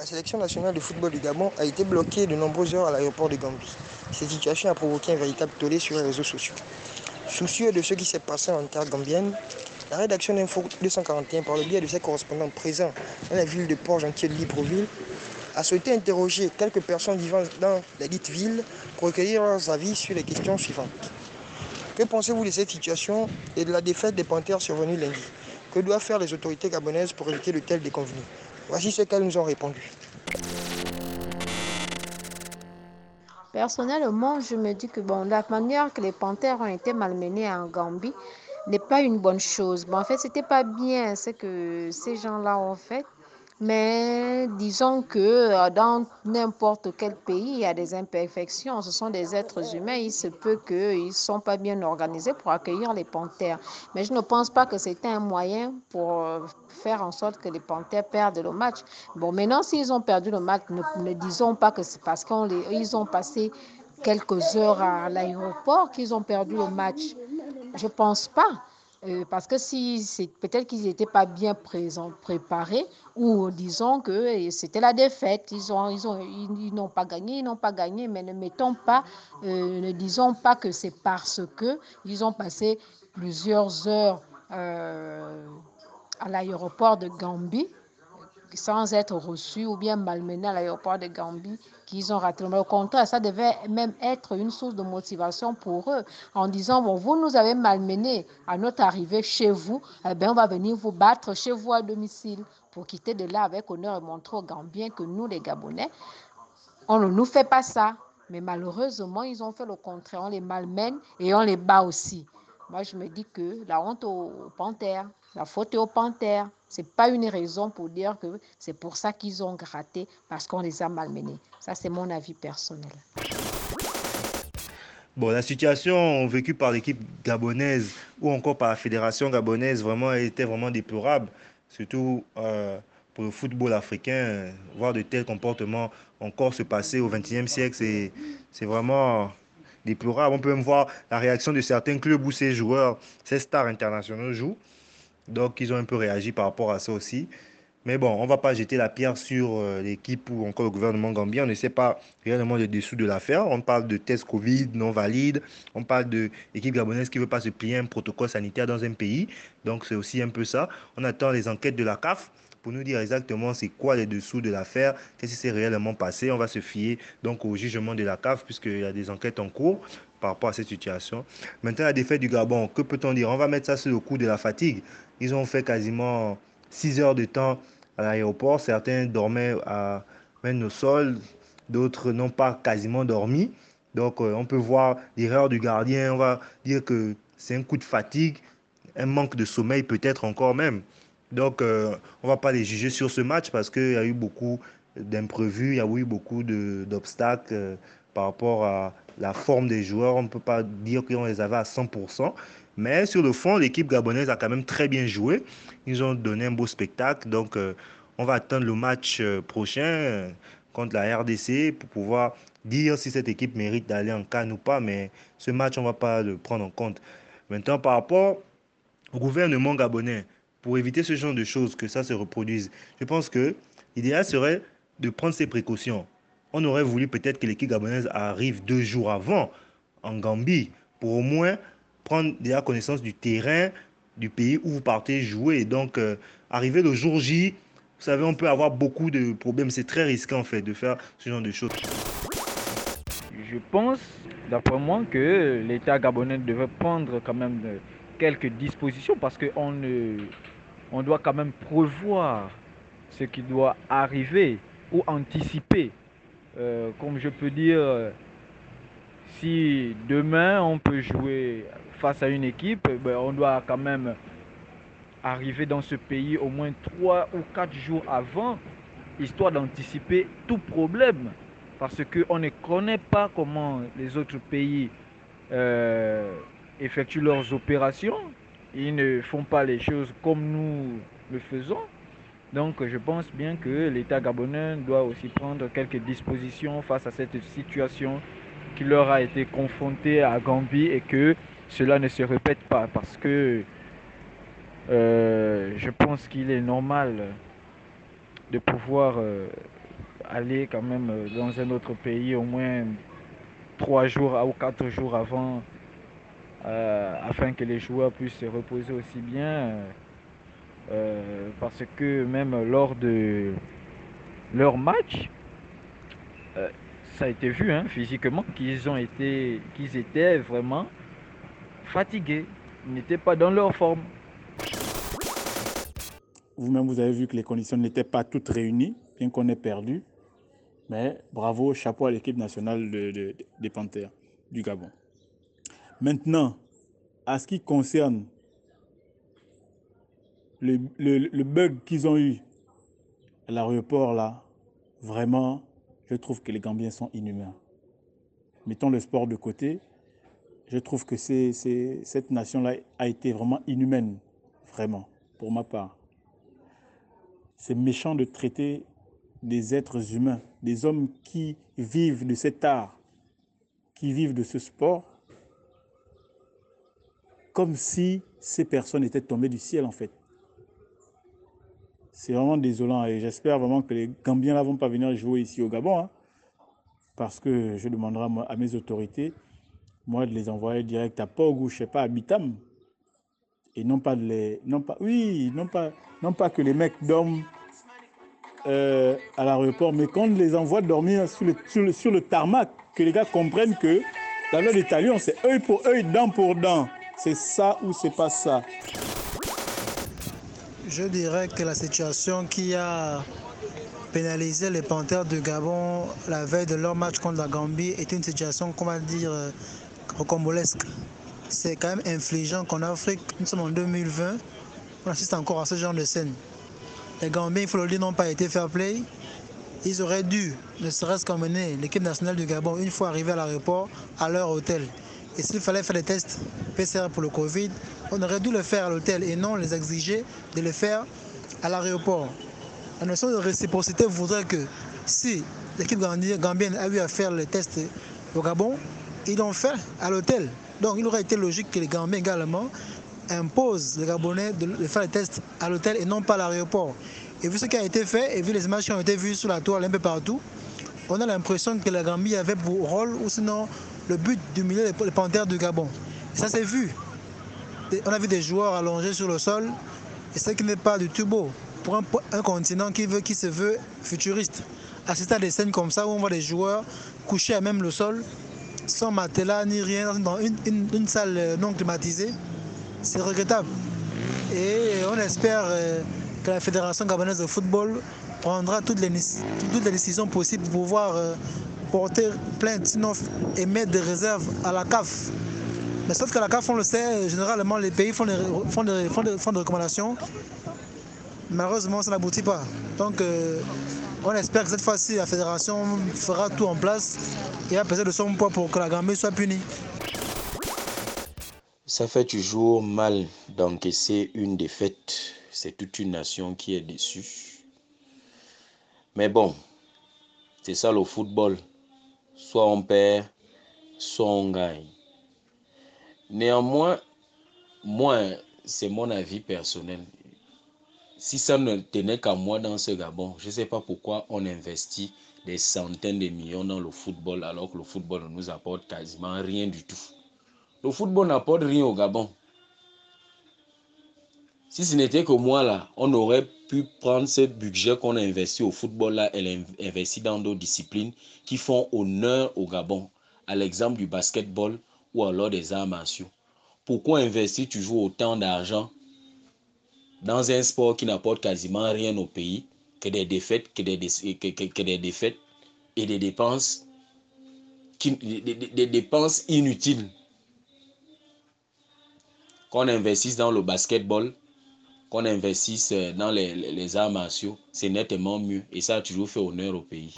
la sélection nationale de football du Gabon a été bloquée de nombreuses heures à l'aéroport de Gambie. Cette situation a provoqué un véritable tollé sur les réseaux sociaux. Soucieux de ce qui s'est passé en terre gambienne, la rédaction d'Info 241, par le biais de ses correspondants présents dans la ville de Port-Gentil de Libreville, a souhaité interroger quelques personnes vivant dans la dite ville pour recueillir leurs avis sur les questions suivantes. Que pensez-vous de cette situation et de la défaite des Panthères survenue lundi? Que doivent faire les autorités gabonaises pour éviter de tels déconvenus? Voici ce qu'elles nous ont répondu. Personnellement, je me dis que bon, la manière que les panthères ont été malmenés en Gambie n'est pas une bonne chose. Bon, en fait, c'était pas bien ce que ces gens-là ont fait. Mais disons que euh, dans n'importe quel pays, il y a des imperfections. Ce sont des êtres humains. Il se peut qu'ils ne sont pas bien organisés pour accueillir les panthères. Mais je ne pense pas que c'était un moyen pour euh, faire en sorte que les panthères perdent le match. Bon, maintenant, s'ils ont perdu le match, ne, disons pas que c'est parce qu'ils ont passé quelques heures à l'aéroport qu'ils ont perdu le match. Je ne pense pas. Euh, parce que si peut-être qu'ils n'étaient pas bien préparés, ou disons que c'était la défaite, ils ont, ils ont, ils, n'ont pas gagné, ils n'ont pas gagné, mais ne mettons pas, euh, ne disons pas que c'est parce que ils ont passé plusieurs heures euh, à l'aéroport de Gambie sans être reçus ou bien malmenés à l'aéroport de Gambie qu'ils ont raté. Mais au contraire, ça devait même être une source de motivation pour eux en disant, bon, vous nous avez malmenés à notre arrivée chez vous, eh bien, on va venir vous battre chez vous à domicile pour quitter de là avec honneur et montrer aux Gambiens que nous, les Gabonais, on ne nous fait pas ça. Mais malheureusement, ils ont fait le contraire. On les malmène et on les bat aussi. Moi, je me dis que la honte aux panthères, la faute aux panthères. Ce n'est pas une raison pour dire que c'est pour ça qu'ils ont gratté, parce qu'on les a malmenés. Ça, c'est mon avis personnel. Bon, la situation vécue par l'équipe gabonaise ou encore par la fédération gabonaise vraiment était vraiment déplorable, surtout euh, pour le football africain. Voir de tels comportements encore se passer au XXIe siècle, c'est vraiment déplorable. On peut même voir la réaction de certains clubs où ces joueurs, ces stars internationaux jouent. Donc, ils ont un peu réagi par rapport à ça aussi. Mais bon, on ne va pas jeter la pierre sur euh, l'équipe ou encore le gouvernement gambien. On ne sait pas réellement le dessous de l'affaire. On parle de tests Covid non valides. On parle de l'équipe gabonaise qui ne veut pas se plier un protocole sanitaire dans un pays. Donc, c'est aussi un peu ça. On attend les enquêtes de la CAF pour nous dire exactement c'est quoi les dessous de l'affaire, qu'est-ce qui s'est réellement passé. On va se fier donc au jugement de la CAF puisqu'il y a des enquêtes en cours par rapport à cette situation. Maintenant, la défaite du Gabon, que peut-on dire? On va mettre ça sur le coup de la fatigue. Ils ont fait quasiment 6 heures de temps à l'aéroport. Certains dormaient à même au sol, d'autres n'ont pas quasiment dormi. Donc, euh, on peut voir l'erreur du gardien. On va dire que c'est un coup de fatigue, un manque de sommeil peut-être encore même. Donc, euh, on ne va pas les juger sur ce match parce qu'il y a eu beaucoup d'imprévus, il y a eu beaucoup d'obstacles euh, par rapport à la forme des joueurs. On ne peut pas dire qu'on les avait à 100%. Mais sur le fond, l'équipe gabonaise a quand même très bien joué. Ils ont donné un beau spectacle. Donc, euh, on va attendre le match prochain contre la RDC pour pouvoir dire si cette équipe mérite d'aller en Cannes ou pas. Mais ce match, on ne va pas le prendre en compte. Maintenant, par rapport au gouvernement gabonais, pour éviter ce genre de choses, que ça se reproduise. Je pense que l'idéal serait de prendre ces précautions. On aurait voulu peut-être que l'équipe gabonaise arrive deux jours avant en Gambie pour au moins prendre déjà connaissance du terrain du pays où vous partez jouer. Donc, euh, arriver le jour J, vous savez, on peut avoir beaucoup de problèmes. C'est très risqué en fait de faire ce genre de choses. Je pense, d'après moi, que l'État gabonais devait prendre quand même quelques dispositions parce qu'on on doit quand même prévoir ce qui doit arriver ou anticiper. Euh, comme je peux dire, si demain on peut jouer face à une équipe, ben, on doit quand même arriver dans ce pays au moins trois ou quatre jours avant, histoire d'anticiper tout problème. Parce qu'on ne connaît pas comment les autres pays euh, effectuent leurs opérations. Ils ne font pas les choses comme nous le faisons. Donc je pense bien que l'État gabonais doit aussi prendre quelques dispositions face à cette situation qui leur a été confrontée à Gambie et que cela ne se répète pas parce que euh, je pense qu'il est normal de pouvoir euh, aller quand même dans un autre pays au moins trois jours ou quatre jours avant afin que les joueurs puissent se reposer aussi bien. parce que même lors de leur match, ça a été vu hein, physiquement qu'ils étaient vraiment fatigués, ils n'étaient pas dans leur forme. Vous-même, vous avez vu que les conditions n'étaient pas toutes réunies, bien qu'on ait perdu. Mais bravo, chapeau à l'équipe nationale des Panthères du Gabon. Maintenant, à ce qui concerne le, bug qu'ils ont eu à l'aéroport, là, vraiment, je trouve que les Gambiens sont inhumains. Mettons le sport de côté, je trouve que cette nation-là a été vraiment inhumaine, vraiment, pour ma part. C'est méchant de traiter des êtres humains, des hommes qui vivent de cet art, qui vivent de ce sport, comme si ces personnes étaient tombées du ciel, en fait. C'est vraiment désolant et j'espère vraiment que les Gambiens ne vont pas venir jouer ici au Gabon, hein, parce que je demanderai à mes autorités, moi, de les envoyer direct à Pog ou je sais pas, à Bitam. Et non pas de les. Non pas, oui, non pas, non pas que les mecs dorment euh, à l'aéroport, mais qu'on les envoie dormir sur le, sur, le, sur le tarmac, que les gars comprennent que loi des talions, c'est œil pour œil, dent pour dent. C'est ça ou c'est pas ça? Je dirais que la situation qui a pénalisé les Panthères de Gabon la veille de leur match contre la Gambie est une situation, comment dire, euh, rocambolesque. C'est quand même infligeant qu'en Afrique, nous sommes en 2020, on assiste encore à ce genre de scène. Les Gambiens, il faut le dire, n'ont pas été fair play. Ils auraient dû, ne serait-ce qu'emmener l'équipe nationale du Gabon une fois arrivée à l'aéroport à leur hôtel. Et s'il fallait faire des tests PCR pour le Covid, on aurait dû le faire à l'hôtel et non les exiger de le faire à l'aéroport. La notion de réciprocité voudrait que si l'équipe gambienne a eu à faire les tests au Gabon, ils l'ont fait à l'hôtel. Donc il aurait été logique que les Gambiens également imposent les Gabonais de faire les tests à l'hôtel et non pas à l'aéroport. Et vu ce qui a été fait et vu les images qui ont été vues sur la toile un peu partout, on a l'impression que la Gambie avait pour rôle ou sinon le but d'humilier les panthères du Gabon. ça s'est vu. On a vu des joueurs allongés sur le sol et ce qui n'est pas du tout beau pour un, continent qui, veut, qui se veut futuriste. Assister à des scènes comme ça où on voit des joueurs couchés à même le sol, sans matelas ni rien, dans une, salle non climatisée, c'est regrettable. Et on espère euh, que la Fédération gabonaise de football prendra toutes les, toutes les décisions possibles pour pouvoir euh, porter plainte, sinon émettre des réserves à la CAF. Mais sauf qu'à la CAF, on le sait, généralement les pays font des, font font recommandations Malheureusement, ça n'aboutit pas. Donc, euh, on espère que cette fois-ci, la fédération fera tout en place et va peser de son poids pour que la Gambie soit punie. Ça fait toujours mal d'encaisser une défaite. C'est toute une nation qui est déçue. Mais bon, c'est ça le football. Soit on perd, soit on gagne. Néanmoins, moi, c'est mon avis personnel si ça ne tenait qu'à moi dans ce Gabon, je ne sais pas pourquoi on investit des centaines de millions dans le football alors que le football ne nous apporte quasiment rien du tout. Le football n'apporte rien au Gabon. Si ce n'était que moi là, on aurait pu prendre ce budget qu'on a investi au football là et l'investir dans d'autres disciplines qui font honneur au Gabon, à l'exemple du basketball ou alors des arts martiaux. Pourquoi investir toujours autant d'argent dans un sport qui n'apporte quasiment rien au pays que des défaites, que des, des défaites et des dépenses, qui, des, dépenses inutiles. Qu'on investisse dans le basketball, qu'on investisse dans les, arts martiaux, c'est nettement mieux et ça a toujours fait honneur au pays.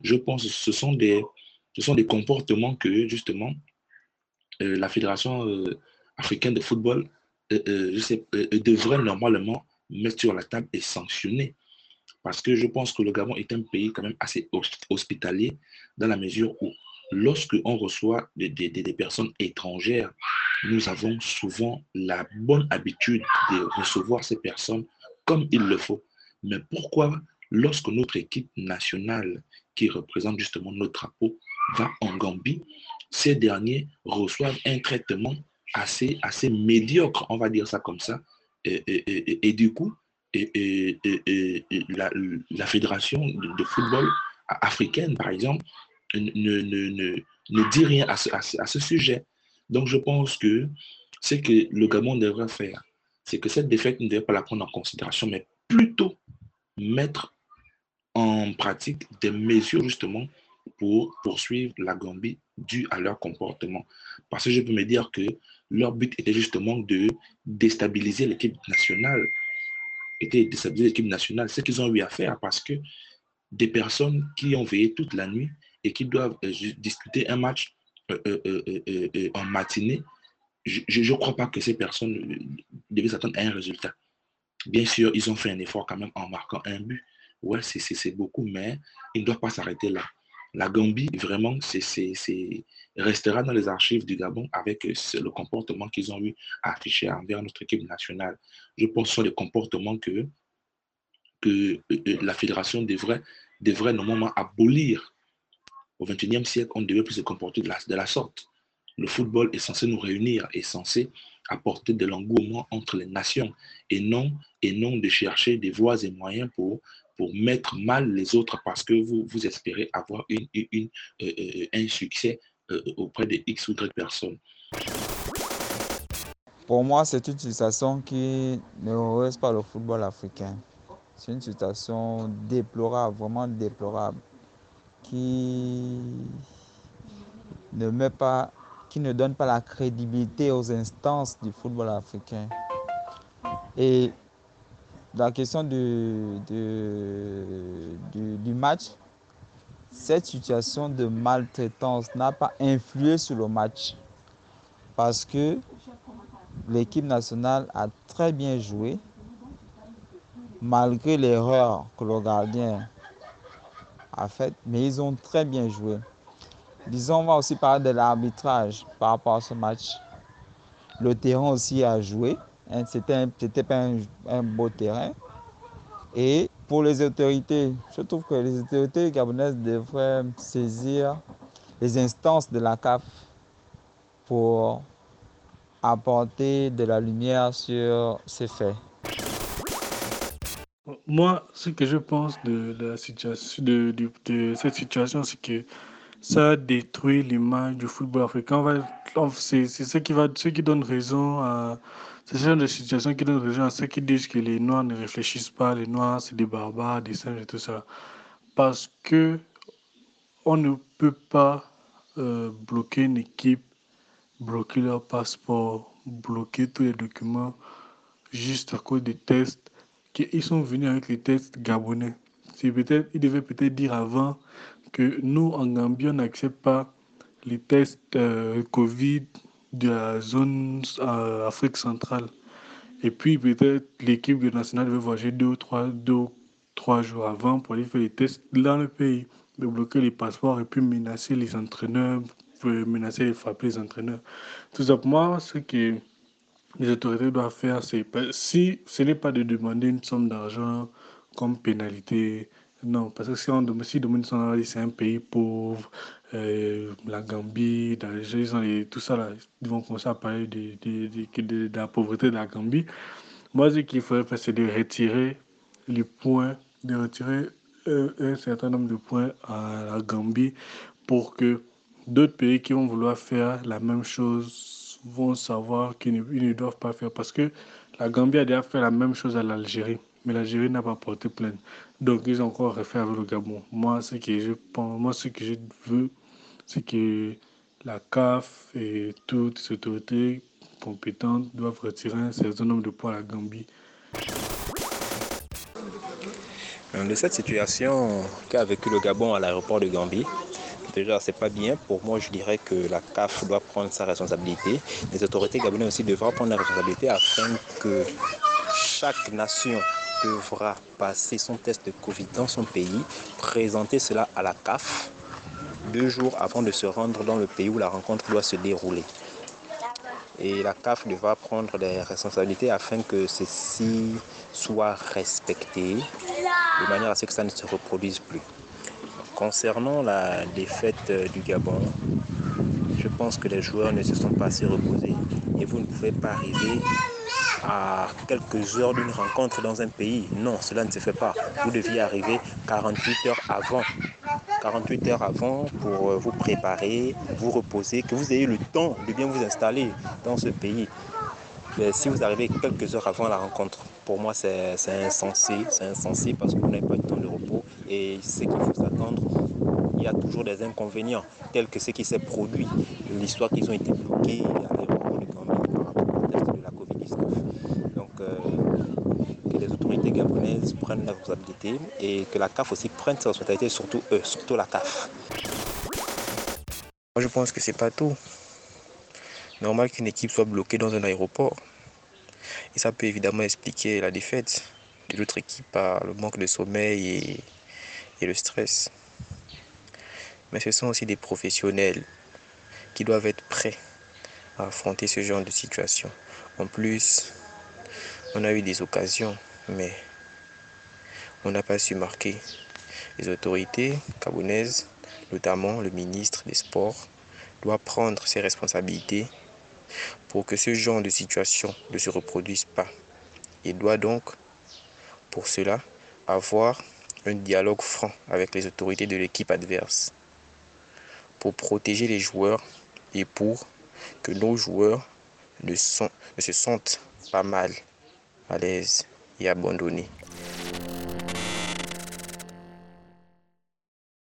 Je pense que ce sont des, comportements que justement euh, la Fédération euh, africaine de football euh, devrait normalement mettre sur la table et sanctionner. Parce que je pense que le Gabon est un pays quand même assez hospitalier dans la mesure où lorsque on reçoit des, personnes étrangères, nous avons souvent la bonne habitude de recevoir ces personnes comme il le faut. Mais pourquoi lorsque notre équipe nationale qui représente justement notre drapeau va en Gambie, ces derniers reçoivent un traitement assez, assez médiocre, on va dire ça comme ça. Et, du coup, la, la, fédération de, football africaine, par exemple, ne, ne, ne, dit rien à ce, à ce, sujet. Donc, je pense que ce que le Gabon devrait faire, c'est que cette défaite ne devrait pas la prendre en considération, mais plutôt mettre en pratique des mesures justement pour poursuivre la Gambie dû à leur comportement. Parce que je peux me dire que leur but était justement de déstabiliser l'équipe nationale, était déstabiliser l'équipe nationale, ce qu'ils ont eu à faire parce que des personnes qui ont veillé toute la nuit et qui doivent euh, discuter un match en matinée, je ne crois pas que ces personnes devaient s'attendre à un résultat. Bien sûr, ils ont fait un effort quand même en marquant un but. Ouais, c'est beaucoup, mais ils ne doivent pas s'arrêter là. La Gambie, vraiment, c'est restera dans les archives du Gabon avec le comportement qu'ils ont eu à afficher envers notre équipe nationale. Je pense que ce sont des comportements que, que la fédération devrait, devrait normalement abolir. Au XXIe siècle, on ne devait plus se comporter de la, sorte. Le football est censé nous réunir, est censé apporter de l'engouement entre les nations et non, et non de chercher des voies et moyens pour, pour mettre mal les autres parce que vous, vous espérez avoir une, euh, euh, un succès euh, auprès de X ou Y personnes. Pour moi, c'est une situation qui ne reste pas le football africain. C'est une situation déplorable, vraiment déplorable, qui ne met pas qui ne donne pas la crédibilité aux instances du football africain. Et la question du, du, match, cette situation de maltraitance n'a pas influé sur le match parce que l'équipe nationale a très bien joué malgré l'erreur que le gardien mais ils ont très bien joué. Disons, on va aussi parler de l'arbitrage par rapport à ce match. Le terrain aussi a joué. Hein, C'était pas un, beau terrain. Et pour les autorités, je trouve que les autorités gabonaises devraient saisir les instances de la CAF pour apporter de la lumière sur ces faits. Moi, ce que je pense de, la situation, de cette situation, c'est que ça détruit l'image du football africain. C'est ce qui donne raison à ce genre de situation qui donne raison à ceux qui disent que les Noirs ne réfléchissent pas, les Noirs c'est des barbares, des singes et tout ça. Parce que on ne peut pas euh, bloquer une équipe, bloquer leur passeport, bloquer tous les documents juste à cause des tests. Ils sont venus avec les tests gabonais. Peut-être, ils devaient peut-être dire avant que nous, en Gambie, on n'accepte pas les tests euh, Covid de la zone euh, Afrique centrale. Et puis, peut-être l'équipe nationale devait voyager deux ou trois, deux, trois jours avant pour aller faire les tests dans le pays, de bloquer les passeports et puis menacer les entraîneurs, menacer et frapper les entraîneurs. Tout moi, ce que les autorités doivent faire, c'est si ce n'est pas de demander une somme d'argent comme pénalité, non, parce que si on demande, si c'est un pays pauvre, euh, la Gambie, l'Algérie, tout ça, là, ils vont commencer à parler de, la pauvreté de la Gambie. Moi, ce qu'il faudrait faire, c'est de retirer les points, de retirer un, un, certain nombre de points à la Gambie pour que d'autres pays qui vont vouloir faire la même chose vont savoir qu'ils ne, doivent pas faire. Parce que la Gambie a déjà fait la même chose à l'Algérie, mais l'Algérie n'a pas porté plainte. Donc, ils ont encore refait avec le Gabon. Moi, ce que je pense, moi, ce que je veux, c'est que la CAF et toutes les autorités compétentes doivent retirer un certain nombre de points à la Gambie. De cette situation qu'a vécu le Gabon à l'aéroport de Gambie, déjà, c'est pas bien. Pour moi, je dirais que la CAF doit prendre sa responsabilité. Les autorités gabonaises aussi devront prendre la responsabilité afin que chaque nation devra passer son test de Covid dans son pays, présenter cela à la CAF deux jours avant de se rendre dans le pays où la rencontre doit se dérouler. Et la CAF devra prendre des responsabilités afin que ceci soit respecté de manière à ce que ça ne se reproduise plus. Concernant la défaite du Gabon, je pense que les joueurs ne se sont pas assez reposés et vous ne pouvez pas arriver à quelques heures d'une rencontre dans un pays. Non, cela ne se fait pas. Vous deviez arriver 48 heures avant. 48 heures avant pour vous préparer, vous reposer, que vous ayez le temps de bien vous installer dans ce pays. Mais si vous arrivez quelques heures avant la rencontre, pour moi c'est insensé, c'est insensé parce que vous n'avez pas de temps de repos et ce il y a toujours des inconvénients tels que ce qui s'est produit, l'histoire qu'ils ont été bloqués à l'aéroport de Gambie par rapport au test de la Covid-19. Donc euh, que les autorités gabonaises prennent la responsabilité et que la CAF aussi prenne sa responsabilité, surtout eux, surtout la CAF. Moi je pense que c'est pas tout. Normal qu'une équipe soit bloquée dans un aéroport. Et ça peut évidemment expliquer la défaite de l'autre équipe par le manque de sommeil et, et le stress. Mais ce sont aussi des professionnels qui doivent être prêts à affronter ce genre de situation. En plus, on a eu des occasions, mais on n'a pas su marquer. Les autorités gabonaises, notamment le ministre des Sports, doit prendre ses responsabilités pour que ce genre de situation ne se reproduise pas. Il doit donc, pour cela, avoir un dialogue franc avec les autorités de l'équipe adverse pour protéger les joueurs et pour que nos joueurs ne, se sentent pas mal à l'aise et abandonnés.